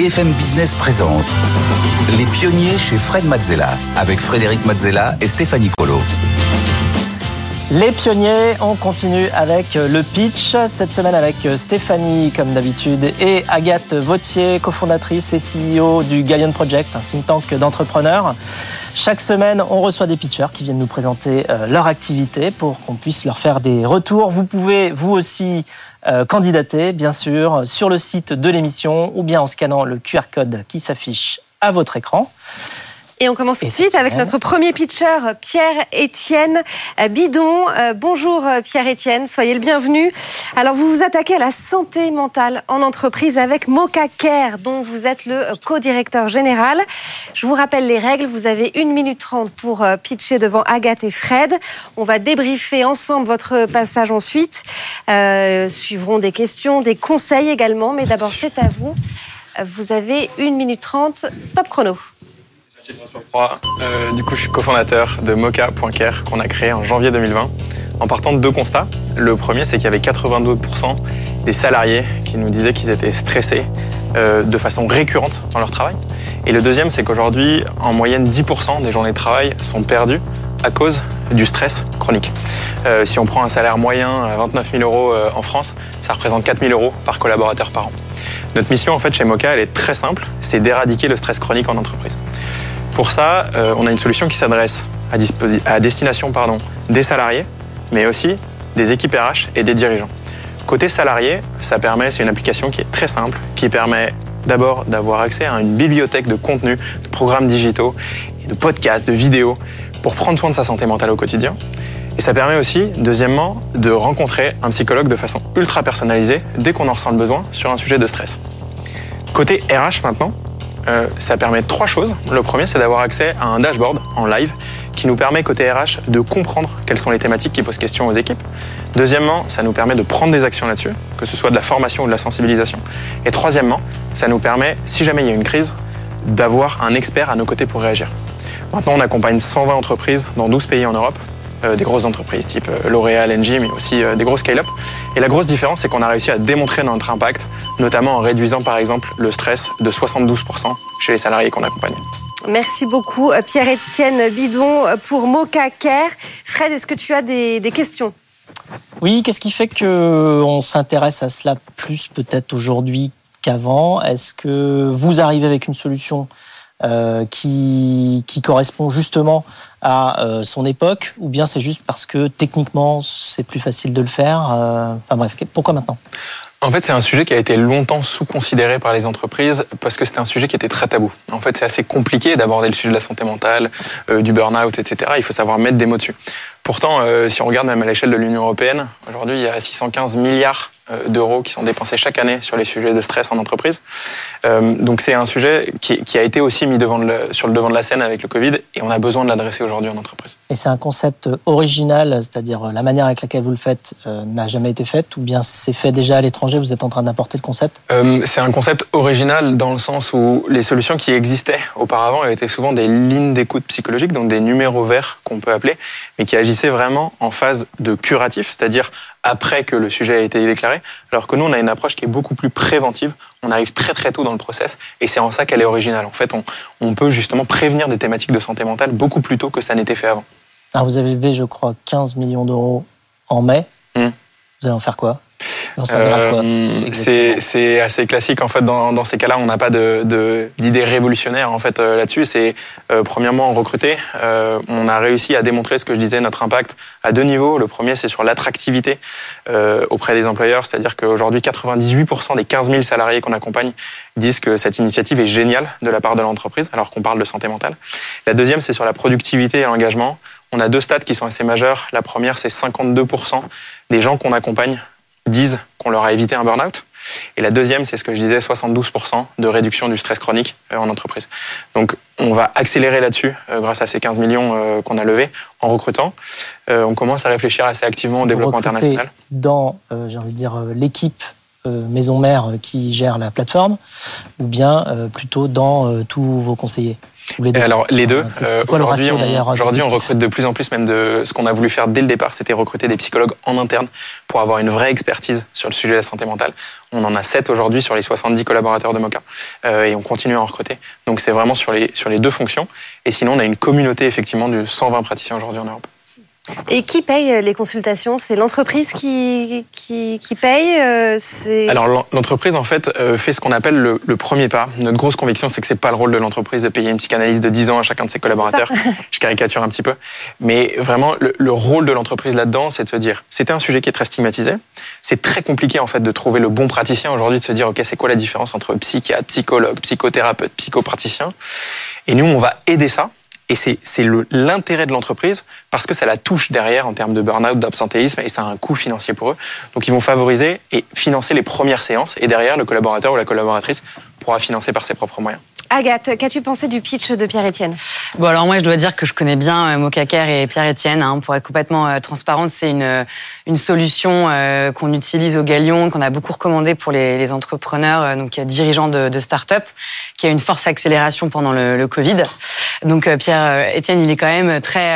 BFM Business présente Les pionniers chez Fred Mazzella avec Frédéric Mazzella et Stéphanie Colo. Les pionniers, on continue avec le pitch, cette semaine avec Stéphanie comme d'habitude et Agathe Vautier, cofondatrice et CEO du Gallion Project, un think tank d'entrepreneurs. Chaque semaine, on reçoit des pitchers qui viennent nous présenter euh, leur activité pour qu'on puisse leur faire des retours. Vous pouvez, vous aussi, euh, candidater, bien sûr, sur le site de l'émission ou bien en scannant le QR code qui s'affiche à votre écran. Et on commence tout de suite avec notre premier pitcher, Pierre-Étienne Bidon. Euh, bonjour Pierre-Étienne, soyez le bienvenu. Alors vous vous attaquez à la santé mentale en entreprise avec Mocha Care, dont vous êtes le co-directeur général. Je vous rappelle les règles, vous avez 1 minute 30 pour euh, pitcher devant Agathe et Fred. On va débriefer ensemble votre passage ensuite. Euh, suivront des questions, des conseils également, mais d'abord c'est à vous. Vous avez 1 minute 30, top chrono. Euh, du coup, je suis cofondateur de Mocha.care qu'on a créé en janvier 2020 en partant de deux constats. Le premier, c'est qu'il y avait 82% des salariés qui nous disaient qu'ils étaient stressés euh, de façon récurrente dans leur travail. Et le deuxième, c'est qu'aujourd'hui, en moyenne, 10% des journées de travail sont perdues à cause du stress chronique. Euh, si on prend un salaire moyen à 29 000 euros en France, ça représente 4 000 euros par collaborateur par an. Notre mission en fait chez Mocha, elle est très simple, c'est d'éradiquer le stress chronique en entreprise. Pour ça, euh, on a une solution qui s'adresse à, destination pardon, des salariés, mais aussi des équipes RH et des dirigeants. Côté salarié, ça permet, c'est une application qui est très simple, qui permet d'abord d'avoir accès à une bibliothèque de contenus, de programmes digitaux, de podcasts, de vidéos, pour prendre soin de sa santé mentale au quotidien. Et ça permet aussi, deuxièmement, de rencontrer un psychologue de façon ultra personnalisée dès qu'on en ressent le besoin sur un sujet de stress. Côté RH maintenant, euh, ça permet trois choses. Le premier, c'est d'avoir accès à un dashboard en live qui nous permet, côté RH, de comprendre quelles sont les thématiques qui posent question aux équipes. Deuxièmement, ça nous permet de prendre des actions là-dessus, que ce soit de la formation ou de la sensibilisation. Et troisièmement, ça nous permet, si jamais il y a une crise, d'avoir un expert à nos côtés pour réagir. Maintenant, on accompagne 120 entreprises dans 12 pays en Europe euh, des grosses entreprises type euh, L'Oréal, Engie, mais aussi des gros scale-up. Et la grosse différence, c'est qu'on a réussi à démontrer notre impact, notamment en réduisant par exemple le stress de 72% chez les salariés qu'on accompagne. Merci beaucoup Pierre-Étienne Bidon pour Mocha Care. Fred, est-ce que tu as des, des questions? Oui, qu'est-ce qui fait qu'on s'intéresse à cela plus peut-être aujourd'hui qu'avant? Est-ce que vous arrivez avec une solution euh, qui, qui, correspond justement à euh, son époque, ou bien c'est juste parce que techniquement c'est plus facile de le faire euh, Enfin bref, pourquoi maintenant? En fait, c'est un sujet qui a été longtemps sous-considéré par les entreprises parce que c'était un sujet qui était très tabou. En fait, c'est assez compliqué d'aborder le sujet de la santé mentale, du burn-out, etc. Il faut savoir mettre des mots dessus. Pourtant, si on regarde même à l'échelle de l'Union européenne, aujourd'hui, il y a 615 milliards euh, d'euros qui sont dépensés chaque année sur les sujets de stress en entreprise. Euh, donc c'est un sujet qui, a été aussi mis devant sur le devant de la scène avec le Covid et on a besoin de l'adresser aujourd'hui en entreprise. Et c'est un concept original, c'est-à-dire la manière avec laquelle vous le faites euh, n'a jamais été faite ou bien c'est fait déjà à l'étranger, vous êtes en train d'apporter le concept? C'est un concept original dans le sens où les solutions qui existaient auparavant étaient souvent des lignes d'écoute psychologique, donc des numéros verts qu'on peut appeler, mais qui agissaient vraiment en phase de curatif, c'est-à-dire après que le sujet a été déclaré, alors que nous, on a une approche qui est beaucoup plus préventive. On arrive très très tôt dans le process et c'est en ça qu'elle est originale. En fait, on, peut justement prévenir des thématiques de santé mentale beaucoup plus tôt que ça n'était fait avant. Alors vous avez levé, je crois, 15 millions d'euros en mai. Mmh. Vous allez en faire quoi? Euh, c'est assez classique en fait dans, ces cas-là. On n'a pas d'idée révolutionnaire en fait euh, là-dessus. C'est euh, premièrement recruter. on a réussi à démontrer ce que je disais notre impact à deux niveaux. Le premier c'est sur l'attractivité auprès des employeurs, c'est-à-dire qu'aujourd'hui 98% des 15 000 salariés qu'on accompagne disent que cette initiative est géniale de la part de l'entreprise, alors qu'on parle de santé mentale. La deuxième c'est sur la productivité et l'engagement. On a deux stats qui sont assez majeurs. La première, c'est 52% des gens qu'on accompagne disent qu'on leur a évité un burn-out. Et la deuxième, c'est ce que je disais, 72% de réduction du stress chronique euh, en entreprise. Donc on va accélérer là-dessus euh, grâce à ces 15 millions euh, qu'on a levés en recrutant. On commence à réfléchir assez activement au développement international. Dans, j'ai envie de dire, l'équipe maison mère qui gère la plateforme, ou bien plutôt dans tous vos conseillers? Les deux Alors les deux. D'ailleurs Aujourd'hui, on recrute de plus en plus, même de ce qu'on a voulu faire dès le départ, c'était recruter des psychologues en interne pour avoir une vraie expertise sur le sujet de la santé mentale. On en a 7 aujourd'hui sur les 70 collaborateurs de Moca et on continue à en recruter. Donc c'est vraiment sur les, sur les deux fonctions. Et sinon, on a une communauté effectivement de 120 praticiens aujourd'hui en Europe. Et qui paye les consultations? C'est l'entreprise qui, qui, paye euh, Alors l'entreprise en fait euh, fait ce qu'on appelle le, premier pas. Notre grosse conviction c'est que c'est pas le rôle de l'entreprise de payer une psychanalyse de 10 ans à chacun de ses collaborateurs. Je caricature un petit peu. Mais vraiment le, rôle de l'entreprise là-dedans c'est de se dire c'était un sujet qui est très stigmatisé. C'est très compliqué en fait de trouver le bon praticien aujourd'hui de se dire ok c'est quoi la différence entre psychiatre, psychologue, psychothérapeute, psychopraticien? Et nous on va aider ça et c'est l'intérêt de l'entreprise parce que ça la touche derrière en termes de burn-out, d'absentéisme et ça a un coût financier pour eux. Donc ils vont favoriser et financer les premières séances et derrière le collaborateur ou la collaboratrice pourra financer par ses propres moyens. Agathe, qu'as-tu pensé du pitch de Pierre-Étienne Bon, alors moi, je dois dire que je connais bien euh, Mocaker et Pierre-Étienne. Hein, pour être complètement euh, transparente, c'est une, une solution euh, qu'on utilise au Galion, qu'on a beaucoup recommandé pour les, les entrepreneurs, donc dirigeants de, de start-up, qui a une force accélération pendant le, le Covid. Donc Pierre-Étienne, il est quand même très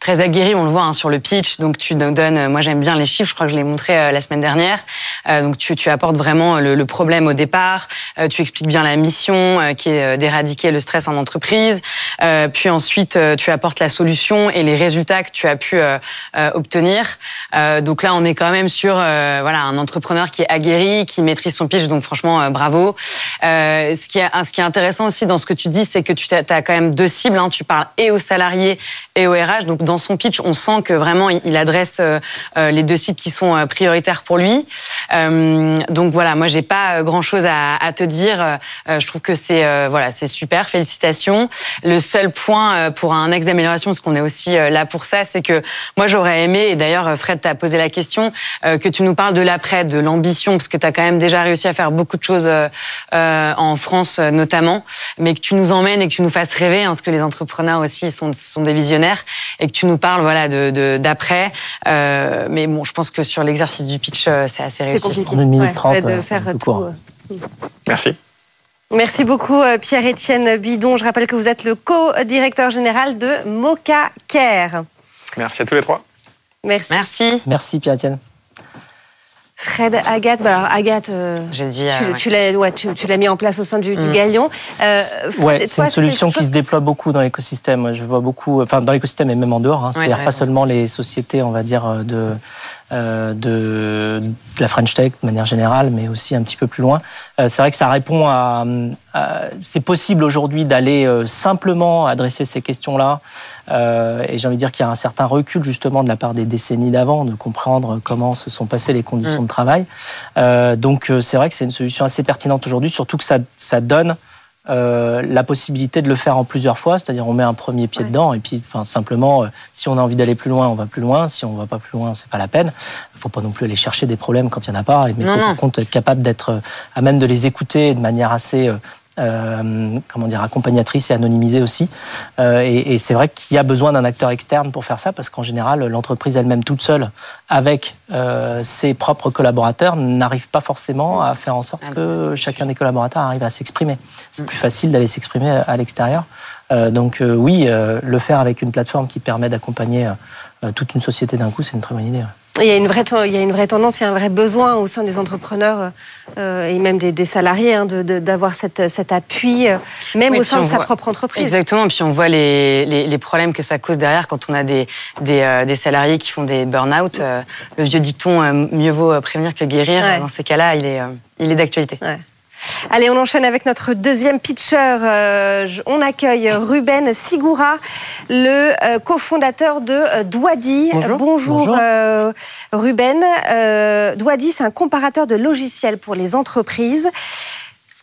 très aguerri, on le voit hein, sur le pitch. Donc tu donnes, moi j'aime bien les chiffres, je crois que je l'ai montré la semaine dernière. donc tu, tu apportes vraiment le, le problème au départ, tu expliques bien la mission qui est euh, d'éradiquer le stress en entreprise. Euh, puis ensuite, euh, tu apportes la solution et les résultats que tu as pu obtenir. donc là, on est quand même sur voilà un entrepreneur qui est aguerri, qui maîtrise son pitch. Donc franchement, bravo. ce qui est ce qui est intéressant aussi dans ce que tu dis, c'est que tu as, quand même deux cibles. Hein. Tu parles et aux salariés et au RH. Donc dans son pitch, on sent que vraiment il adresse les deux cibles qui sont prioritaires pour lui. donc voilà, moi j'ai pas grand chose à, te dire. je trouve que c'est euh, voilà, c'est super, félicitations. Le seul point euh, pour un axe d'amélioration, parce qu'on est aussi euh, là pour ça, c'est que moi j'aurais aimé, et d'ailleurs Fred t'a posé la question, que tu nous parles de l'après, de l'ambition, parce que tu as quand même déjà réussi à faire beaucoup de choses en France notamment, mais que tu nous emmènes et que tu nous fasses rêver, hein, parce que les entrepreneurs aussi sont, sont des visionnaires, et que tu nous parles voilà de d'après. mais bon, je pense que sur l'exercice du pitch, c'est assez réussi. C'est compliqué. Une minute trente, de faire tout. Merci. Merci beaucoup euh, Pierre-Étienne Bidon. Je rappelle que vous êtes le co-directeur général de Moca Care. Merci à tous les trois. Merci. Merci. Merci Pierre-Étienne. Fred, Agathe, bah Agathe, euh, dit, tu, l'as, ouais, tu, l'as mis en place au sein du, du mm. Galion. Euh, ouais, c'est une solution qui se déploie beaucoup dans l'écosystème. Je vois beaucoup, enfin dans l'écosystème et même en dehors. Hein. C'est-à-dire pas seulement les sociétés, on va dire de euh, de, la French Tech de manière générale, mais aussi un petit peu plus loin. Euh, c'est vrai que ça répond à. c'est possible aujourd'hui d'aller euh, simplement adresser ces questions-là. et j'ai envie de dire qu'il y a un certain recul justement de la part des décennies d'avant, de comprendre comment se sont passées les conditions mm. de travail. donc c'est vrai que c'est une solution assez pertinente aujourd'hui, surtout que ça, ça donne euh, la possibilité de le faire en plusieurs fois, c'est-à-dire on met un premier pied dedans et puis enfin simplement euh, si on a envie d'aller plus loin, on va plus loin, si on va pas plus loin, c'est pas la peine. Il faut pas non plus aller chercher des problèmes quand il y en a pas, mais par contre être capable d'être euh, à même de les écouter de manière assez euh, comment dire, accompagnatrice et anonymisée aussi. Euh, et, c'est vrai qu'il y a besoin d'un acteur externe pour faire ça, parce qu'en général, l'entreprise elle-même toute seule, avec euh, ses propres collaborateurs, n'arrive pas forcément à faire en sorte que chacun des collaborateurs arrive à s'exprimer. C'est plus facile d'aller s'exprimer à l'extérieur. donc oui, le faire avec une plateforme qui permet d'accompagner toute une société d'un coup, c'est une très bonne idée. Il y, a une vraie, il y a une vraie tendance, il y a un vrai besoin au sein des entrepreneurs euh, et même des, salariés hein, d'avoir cet appui, euh, même au sein de sa propre entreprise. Exactement, puis on voit les, les, problèmes que ça cause derrière quand on a des, des, euh, des salariés qui font des burn-out. le vieux dicton, mieux vaut prévenir que guérir, dans ces cas-là, il est, il est d'actualité. Ouais. Allez, on enchaîne avec notre deuxième pitcher. Euh, on accueille Ruben Sigura, le euh, cofondateur de euh, Douadi. Bonjour, Ruben. Douadi, c'est un comparateur de logiciels pour les entreprises.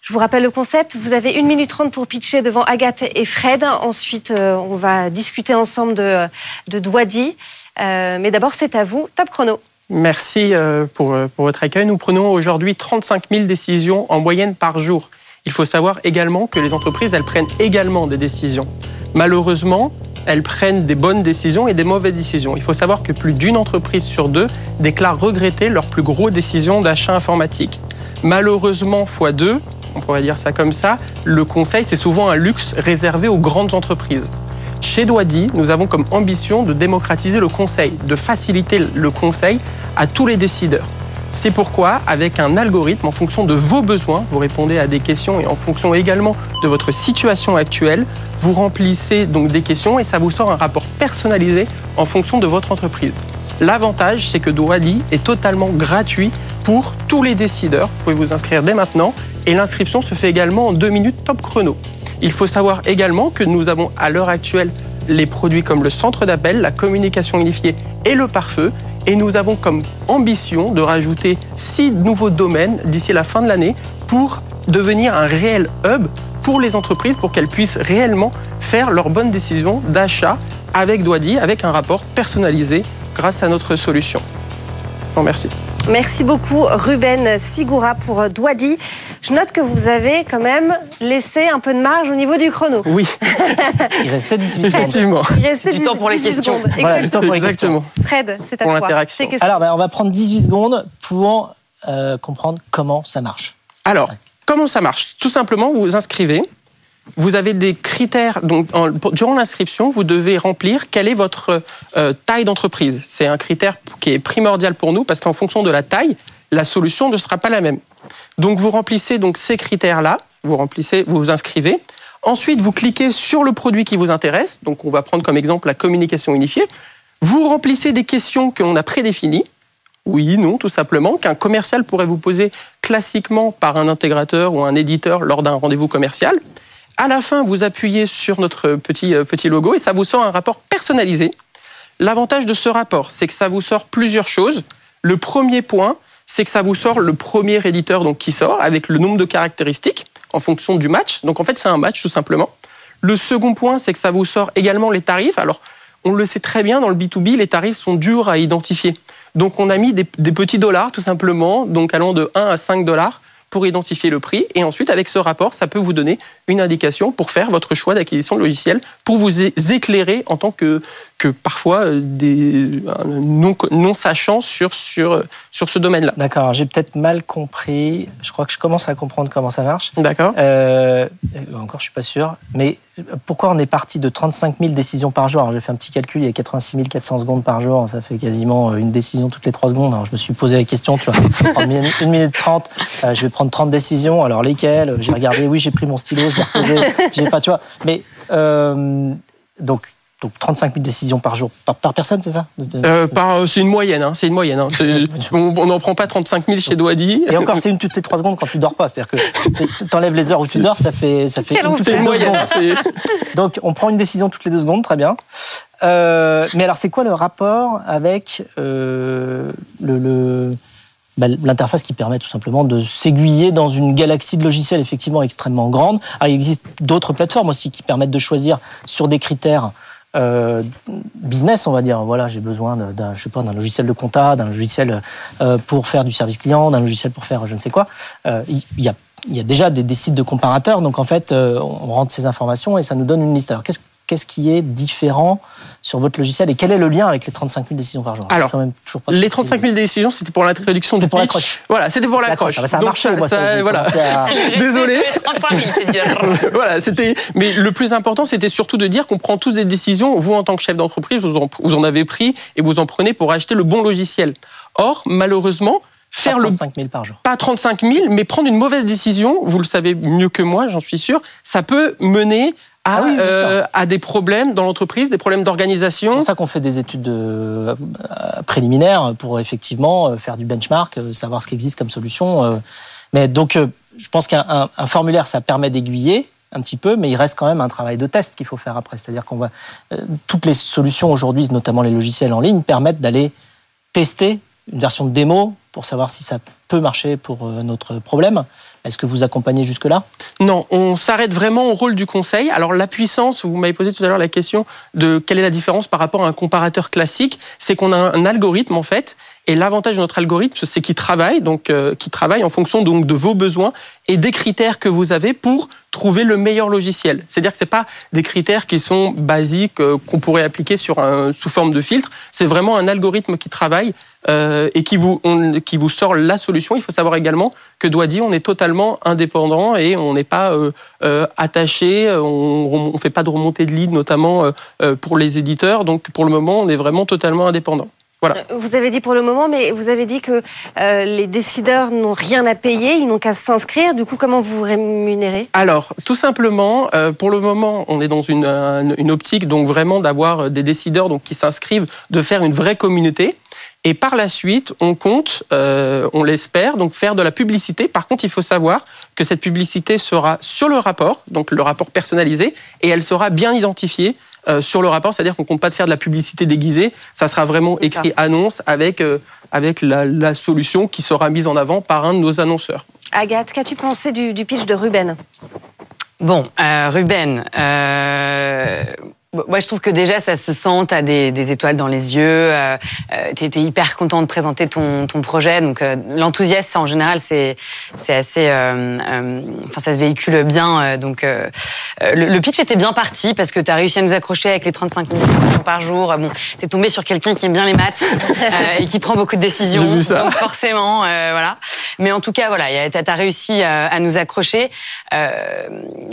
Je vous rappelle le concept. Vous avez une minute trente pour pitcher devant Agathe et Fred. Ensuite, on va discuter ensemble de, de Douadi. mais d'abord, c'est à vous. Top chrono. Merci euh, pour, euh, pour votre accueil. Nous prenons aujourd'hui 35 000 décisions en moyenne par jour. Il faut savoir également que les entreprises, elles prennent également des décisions. Malheureusement, elles prennent des bonnes décisions et des mauvaises décisions. Il faut savoir que plus d'une entreprise sur deux déclare regretter leurs plus gros décisions d'achat informatique. Malheureusement, fois deux, on pourrait dire ça comme ça, le conseil, c'est souvent un luxe réservé aux grandes entreprises. Chez Doidi, nous avons comme ambition de démocratiser le conseil, de faciliter le conseil à tous les décideurs. C'est pourquoi, avec un algorithme, en fonction de vos besoins, vous répondez à des questions et en fonction également de votre situation actuelle, vous remplissez donc des questions et ça vous sort un rapport personnalisé en fonction de votre entreprise. L'avantage, c'est que Doadi est totalement gratuit pour tous les décideurs. Vous pouvez vous inscrire dès maintenant et l'inscription se fait également en deux minutes top chrono. Il faut savoir également que nous avons à l'heure actuelle les produits comme le centre d'appel, la communication unifiée et le pare-feu. Et nous avons comme ambition de rajouter six nouveaux domaines d'ici la fin de l'année pour devenir un réel hub pour les entreprises pour qu'elles puissent réellement faire leurs bonnes décisions d'achat avec Doidi, avec un rapport personnalisé grâce à notre solution. Je vous remercie. Merci beaucoup Ruben Sigura pour Douadi. Je note que vous avez quand même laissé un peu de marge au niveau du chrono. Oui. Il restait 18 secondes. Effectivement. Il restait Du temps pour les 18 questions. secondes. Voilà, du temps pour les Exactement. Fred, c'est à Pour toi. l'interaction. Tes questions. Alors, ben, on va prendre 18 secondes pour euh, comprendre comment ça marche. Alors, comment ça marche? Tout simplement, vous vous inscrivez. Vous avez des critères. Donc, durant l'inscription, vous devez remplir quelle est votre euh, taille d'entreprise. C'est un critère qui est primordial pour nous parce qu'en fonction de la taille, la solution ne sera pas la même. Donc, vous remplissez donc ces critères-là. Vous remplissez, vous vous inscrivez. Ensuite, vous cliquez sur le produit qui vous intéresse. Donc, on va prendre comme exemple la communication unifiée. Vous remplissez des questions que l'on a prédéfinies. Oui, non, tout simplement, qu'un commercial pourrait vous poser classiquement par un intégrateur ou un éditeur lors d'un rendez-vous commercial. À la fin, vous appuyez sur notre petit, euh, petit logo et ça vous sort un rapport personnalisé. L'avantage de ce rapport, c'est que ça vous sort plusieurs choses. Le premier point, c'est que ça vous sort le premier éditeur donc, qui sort avec le nombre de caractéristiques en fonction du match. Donc en fait, c'est un match tout simplement. Le second point, c'est que ça vous sort également les tarifs. Alors, on le sait très bien, dans le B2B, les tarifs sont durs à identifier. Donc, on a mis des, des petits dollars, tout simplement, donc allant de 1 à 5 dollars pour identifier le prix. Et ensuite, avec ce rapport, ça peut vous donner une indication pour faire votre choix d'acquisition de logiciel, pour vous éclairer en tant que, que parfois euh, des euh, non, sur, sur, sur ce domaine-là. D'accord, j'ai peut-être mal compris. Je crois que je commence à comprendre comment ça marche. D'accord Euh, encore, je suis pas sûr. Mais pourquoi on est parti de 35 000 décisions par jour? Alors, j'ai fait un petit calcul, il y a 86 400 secondes par jour. Ça fait quasiment une décision toutes les 3 secondes. Alors, je me suis posé la question, tu vois, en 1 minute 30, euh, je vais prendre 30 décisions. Alors, lesquelles? J'ai regardé, oui, j'ai pris mon stylo, je l'ai reposé. J'ai pas, tu vois. Mais, euh, donc, donc, 35 000 décisions par jour. Par, par personne, c'est ça Euh, par- C'est une moyenne, hein, c'est une moyenne. hein. On n'en prend pas 35 000 chez Doadi. Et encore, c'est une toutes les 3 secondes quand tu dors pas. C'est-à-dire que t'enlèves les heures où tu dors, ça fait, ça fait une toutes les moyenne. secondes. Donc, on prend une décision toutes les deux secondes, très bien. Euh, mais alors, c'est quoi le rapport avec euh, le, le- bah, l'interface qui permet tout simplement de s'aiguiller dans une galaxie de logiciels effectivement extrêmement grande? Alors, Il existe d'autres plateformes aussi qui permettent de choisir sur des critères euh, business, on va dire. Voilà, j'ai besoin d'un, je sais pas, d'un logiciel de compta, d'un logiciel euh, pour faire du service client, d'un logiciel pour faire je ne sais quoi. Euh, Il y a y a déjà des, des sites de comparateurs, donc en fait, on rentre ces informations et ça nous donne une liste. Alors, qu'est-ce qu'est-ce qui est différent sur votre logiciel et quel est le lien avec les 35 000 décisions par jour? Alors, quand même toujours pas Les 35 000 décisions, c'était pour l'introduction C'était du pour pitch. l'accroche. Voilà, c'était pour l'accroche. Ah bah, ça a Donc, marché, moi, ça, j'ai voilà. commencé à- Désolé. 35 000, c'est dur. voilà, c'était. Mais le plus important, c'était surtout de dire qu'on prend tous des décisions. Vous, en tant que chef d'entreprise, vous en, vous en avez pris et vous en prenez pour acheter le bon logiciel. Or, malheureusement, faire Pas le 35 000 par jour. pas 35 000, mais prendre une mauvaise décision, vous le savez mieux que moi, j'en suis sûr, ça peut mener à, Ah oui, sûr. euh, à des problèmes dans l'entreprise, des problèmes C'est d'organisation. pour ça qu'on fait des études de- euh, préliminaires pour effectivement euh, faire du benchmark, savoir ce qui existe comme solution. Mais donc, je pense qu'un un- un formulaire, ça permet d'aiguiller un petit peu, mais il reste quand même un travail de test qu'il faut faire après. C'est-à-dire qu'on va euh, toutes les solutions aujourd'hui, notamment les logiciels en ligne, permettent d'aller tester une version de démo pour savoir si ça peut marcher pour euh, notre problème. Est-ce que vous accompagnez jusque-là? Non, on s'arrête vraiment au rôle du conseil. Alors la puissance, vous m'avez posé tout à l'heure la question de quelle est la différence par rapport à un comparateur classique, c'est qu'on a un algorithme en fait, Et l'avantage de notre algorithme, c'est qu'il travaille, donc euh, travaille en fonction donc de vos besoins et des critères que vous avez pour trouver le meilleur logiciel. C'est-à-dire que c'est pas des critères qui sont basiques euh, qu'on pourrait appliquer sur un, sous forme de filtre. C'est vraiment un algorithme qui travaille euh, et qui vous, on, qui vous sort la solution. Il faut savoir également que Doidi, on est totalement indépendant et on n'est pas euh, euh, attaché, on ne fait pas de remontée de lead, notamment euh, euh, pour les éditeurs. Donc pour le moment, on est vraiment totalement indépendant. Voilà. Vous avez dit pour le moment, mais vous avez dit que euh, les décideurs n'ont rien à payer, ils n'ont qu'à s'inscrire. Du coup, comment vous vous rémunérez? Alors, tout simplement, euh, pour le moment, on est dans une, optique donc vraiment d'avoir des décideurs donc qui s'inscrivent, de faire une vraie communauté. Et par la suite, on compte, euh, on l'espère, donc faire de la publicité. Par contre, il faut savoir que cette publicité sera sur le rapport, donc le rapport personnalisé, et elle sera bien identifiée euh, sur le rapport, c'est-à-dire qu'on compte pas de faire de la publicité déguisée. Ça sera vraiment écrit annonce avec euh, avec la, la, solution qui sera mise en avant par un de nos annonceurs. Agathe, qu'as-tu pensé du, du, pitch de Ruben? Bon, euh, Ruben. Moi, je trouve que déjà, ça se sent, tu as des, des, étoiles dans les yeux, euh, tu étais hyper content de présenter ton, ton projet. Donc, euh, l'enthousiasme, en général, c'est assez. Euh, euh, enfin, ça se véhicule bien. donc, le, le, pitch était bien parti parce que tu as réussi à nous accrocher avec les 35 minutes par jour. Bon, tu es tombé sur quelqu'un qui aime bien les maths et qui prend beaucoup de décisions. Vu ça. Donc, forcément, voilà. Mais en tout cas, voilà, tu as, réussi à, nous accrocher.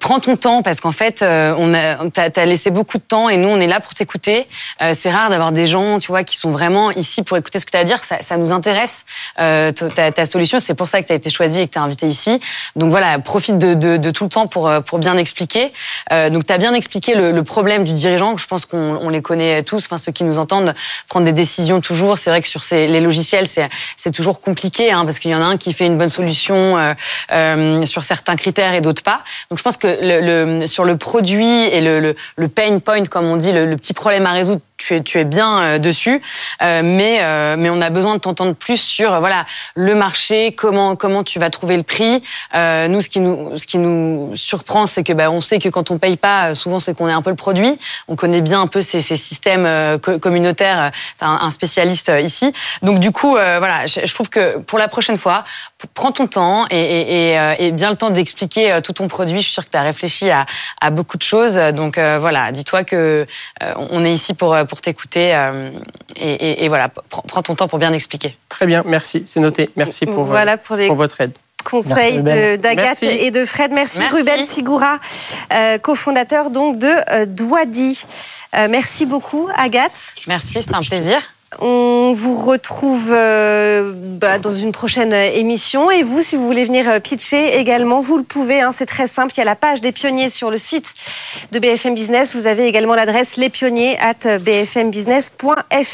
prends ton temps parce qu'en fait, on a, tu as laissé beaucoup de temps et nous on est là pour t'écouter. Euh, c'est rare d'avoir des gens, tu vois, qui sont vraiment ici pour écouter ce que tu as à dire. Ça, nous intéresse euh, ta, solution. C'est pour ça que tu as été choisi et que tu as invité ici. Donc voilà, profite de, tout le temps pour pour bien expliquer. Euh, donc tu as bien expliqué le, problème du dirigeant. Je pense qu'on on les connaît tous. Enfin ceux qui nous entendent prendre des décisions toujours. C'est vrai que sur ces, les logiciels c'est toujours compliqué hein, parce qu'il y en a un qui fait une bonne solution euh, euh, sur certains critères et d'autres pas. Donc je pense que sur le produit et le, le, le pain comme on dit, le petit problème à résoudre tu es, tu es bien euh, dessus, euh, mais, euh, mais on a besoin de t'entendre plus sur euh, voilà le marché, comment, comment tu vas trouver le prix. Euh, nous, ce qui nous, ce qui nous surprend, c'est que bah, on sait que quand on paye pas, souvent c'est qu'on est un peu le produit. On connaît bien un peu ces, ces systèmes co communautaires. T'as un, un, spécialiste ici. Donc du coup, voilà, je, trouve que pour la prochaine fois, prends ton temps et, et, et, et bien le temps d'expliquer tout ton produit. Je suis sûre que tu as réfléchi à, à, beaucoup de choses. Donc voilà, dis-toi que on est ici pour pour t'écouter euh, et, et, et, voilà, prends ton temps pour bien expliquer. Très bien, merci, c'est noté. Merci pour, voilà pour, les... pour votre aide conseils d'Agathe et de Fred. Merci, merci. Ruben Sigura, euh, cofondateur donc de euh, Douadi. Euh, merci beaucoup Agathe. Merci, c'était un plaisir. On vous retrouve euh, bah, dans une prochaine émission. Et vous, si vous voulez venir pitcher également, vous le pouvez. Hein, c'est très simple. Il y a la page des pionniers sur le site de BFM Business. Vous avez également l'adresse lespionniers at bfmbusiness.fr.